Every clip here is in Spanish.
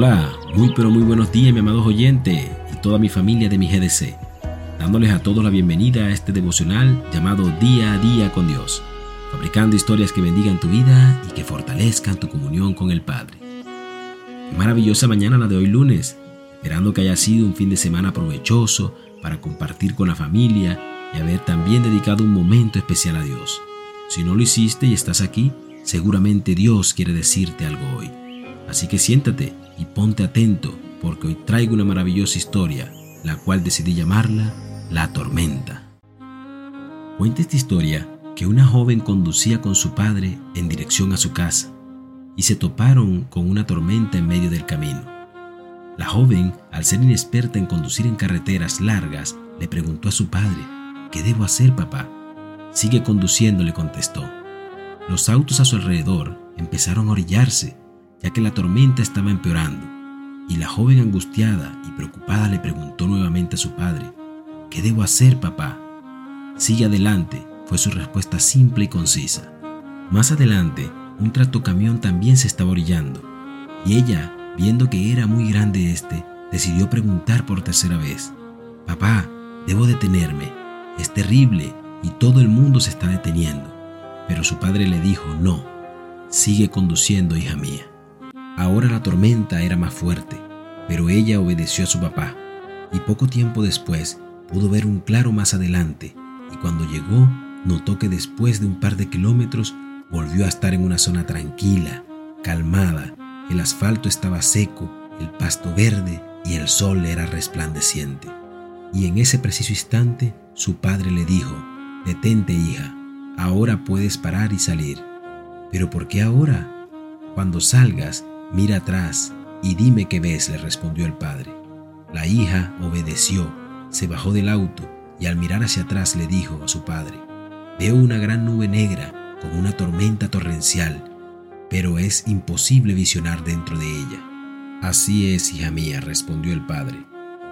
Hola, muy pero muy buenos días mi amados oyentes y toda mi familia de mi GDC, dándoles a todos la bienvenida a este devocional llamado Día a Día con Dios, fabricando historias que bendigan tu vida y que fortalezcan tu comunión con el Padre. maravillosa mañana la de hoy lunes, esperando que haya sido un fin de semana provechoso para compartir con la familia y haber también dedicado un momento especial a Dios. Si no lo hiciste y estás aquí, seguramente Dios quiere decirte algo hoy. Así que siéntate y ponte atento porque hoy traigo una maravillosa historia, la cual decidí llamarla La Tormenta. Cuenta esta historia que una joven conducía con su padre en dirección a su casa y se toparon con una tormenta en medio del camino. La joven, al ser inexperta en conducir en carreteras largas, le preguntó a su padre, ¿qué debo hacer, papá? Sigue conduciendo, le contestó. Los autos a su alrededor empezaron a orillarse, ya que la tormenta estaba empeorando y la joven angustiada y preocupada le preguntó nuevamente a su padre, ¿qué debo hacer, papá? Sigue adelante, fue su respuesta simple y concisa. Más adelante, un tractocamión también se estaba orillando, y ella, viendo que era muy grande este, decidió preguntar por tercera vez, Papá, debo detenerme, es terrible y todo el mundo se está deteniendo. Pero su padre le dijo, no, sigue conduciendo, hija mía. Ahora la tormenta era más fuerte, pero ella obedeció a su papá y poco tiempo después pudo ver un claro más adelante y cuando llegó notó que después de un par de kilómetros volvió a estar en una zona tranquila, calmada, el asfalto estaba seco, el pasto verde y el sol era resplandeciente. Y en ese preciso instante su padre le dijo, detente hija, ahora puedes parar y salir. ¿Pero por qué ahora? Cuando salgas, Mira atrás y dime qué ves, le respondió el padre. La hija obedeció, se bajó del auto y al mirar hacia atrás le dijo a su padre, veo una gran nube negra con una tormenta torrencial, pero es imposible visionar dentro de ella. Así es, hija mía, respondió el padre.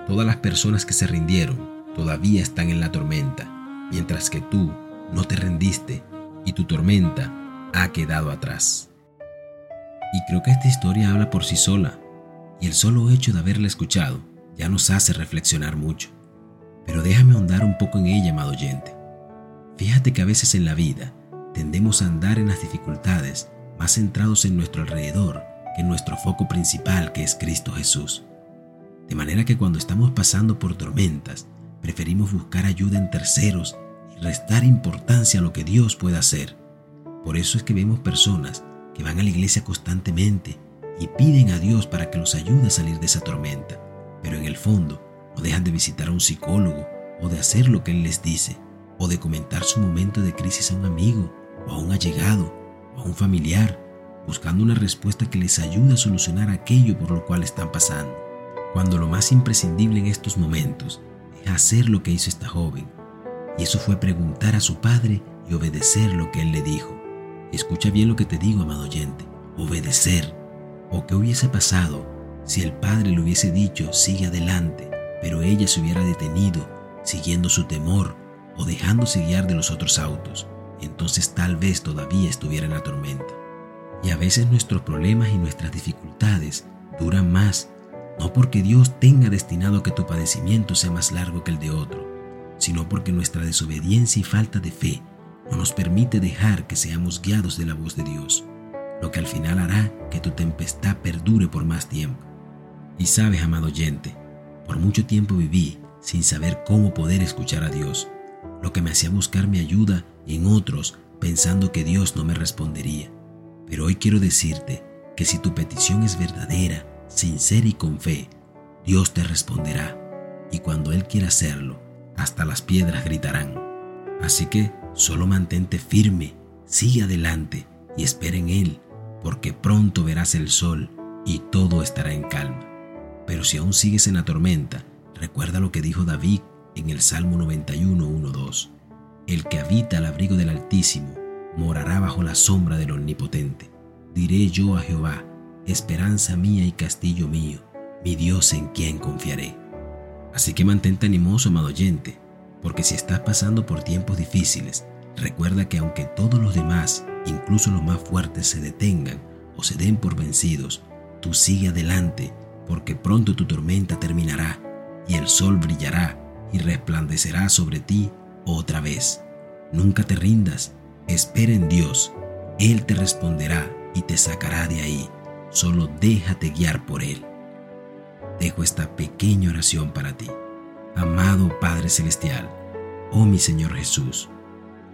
Todas las personas que se rindieron todavía están en la tormenta, mientras que tú no te rendiste y tu tormenta ha quedado atrás. Y creo que esta historia habla por sí sola, y el solo hecho de haberla escuchado ya nos hace reflexionar mucho. Pero déjame ahondar un poco en ella, amado oyente. Fíjate que a veces en la vida tendemos a andar en las dificultades más centrados en nuestro alrededor que en nuestro foco principal que es Cristo Jesús. De manera que cuando estamos pasando por tormentas, preferimos buscar ayuda en terceros y restar importancia a lo que Dios puede hacer. Por eso es que vemos personas que van a la iglesia constantemente y piden a Dios para que los ayude a salir de esa tormenta, pero en el fondo no dejan de visitar a un psicólogo o de hacer lo que Él les dice, o de comentar su momento de crisis a un amigo o a un allegado o a un familiar, buscando una respuesta que les ayude a solucionar aquello por lo cual están pasando, cuando lo más imprescindible en estos momentos es hacer lo que hizo esta joven, y eso fue preguntar a su padre y obedecer lo que Él le dijo. Escucha bien lo que te digo, amado oyente. Obedecer. ¿O qué hubiese pasado si el padre le hubiese dicho, sigue adelante, pero ella se hubiera detenido, siguiendo su temor o dejándose guiar de los otros autos? Entonces tal vez todavía estuviera en la tormenta. Y a veces nuestros problemas y nuestras dificultades duran más, no porque Dios tenga destinado que tu padecimiento sea más largo que el de otro, sino porque nuestra desobediencia y falta de fe no nos permite dejar que seamos guiados de la voz de Dios, lo que al final hará que tu tempestad perdure por más tiempo. Y sabes, amado oyente, por mucho tiempo viví sin saber cómo poder escuchar a Dios, lo que me hacía buscar mi ayuda en otros pensando que Dios no me respondería. Pero hoy quiero decirte que si tu petición es verdadera, sincera y con fe, Dios te responderá. Y cuando Él quiera hacerlo, hasta las piedras gritarán. Así que Solo mantente firme, sigue adelante y espera en Él, porque pronto verás el sol y todo estará en calma. Pero si aún sigues en la tormenta, recuerda lo que dijo David en el Salmo 91, 2. El que habita al abrigo del Altísimo morará bajo la sombra del Omnipotente. Diré yo a Jehová, esperanza mía y castillo mío, mi Dios en quien confiaré. Así que mantente animoso, amado oyente, porque si estás pasando por tiempos difíciles, recuerda que aunque todos los demás, incluso los más fuertes, se detengan o se den por vencidos, tú sigue adelante, porque pronto tu tormenta terminará y el sol brillará y resplandecerá sobre ti otra vez. Nunca te rindas, espera en Dios, Él te responderá y te sacará de ahí, solo déjate guiar por Él. Dejo esta pequeña oración para ti. Amado Padre Celestial, oh mi Señor Jesús,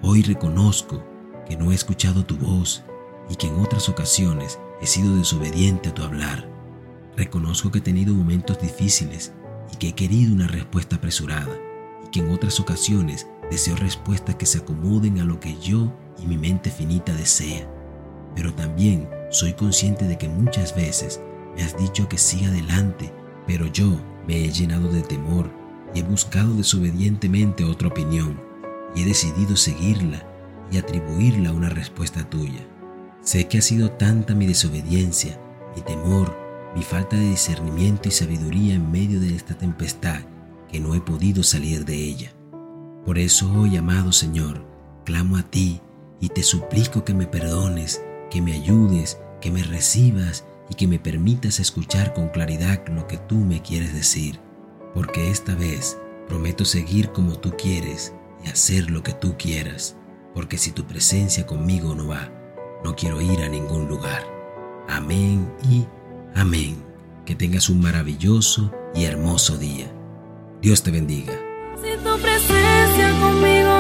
hoy reconozco que no he escuchado tu voz y que en otras ocasiones he sido desobediente a tu hablar. Reconozco que he tenido momentos difíciles y que he querido una respuesta apresurada y que en otras ocasiones deseo respuestas que se acomoden a lo que yo y mi mente finita desea. Pero también soy consciente de que muchas veces me has dicho que siga adelante, pero yo me he llenado de temor y he buscado desobedientemente otra opinión y he decidido seguirla y atribuirla a una respuesta tuya. Sé que ha sido tanta mi desobediencia, mi temor, mi falta de discernimiento y sabiduría en medio de esta tempestad que no he podido salir de ella. Por eso hoy, amado Señor, clamo a ti y te suplico que me perdones, que me ayudes, que me recibas y que me permitas escuchar con claridad lo que tú me quieres decir, porque esta vez prometo seguir como tú quieres y hacer lo que tú quieras, porque si tu presencia conmigo no va, no quiero ir a ningún lugar. Amén y amén. Que tengas un maravilloso y hermoso día. Dios te bendiga. Si tu presencia conmigo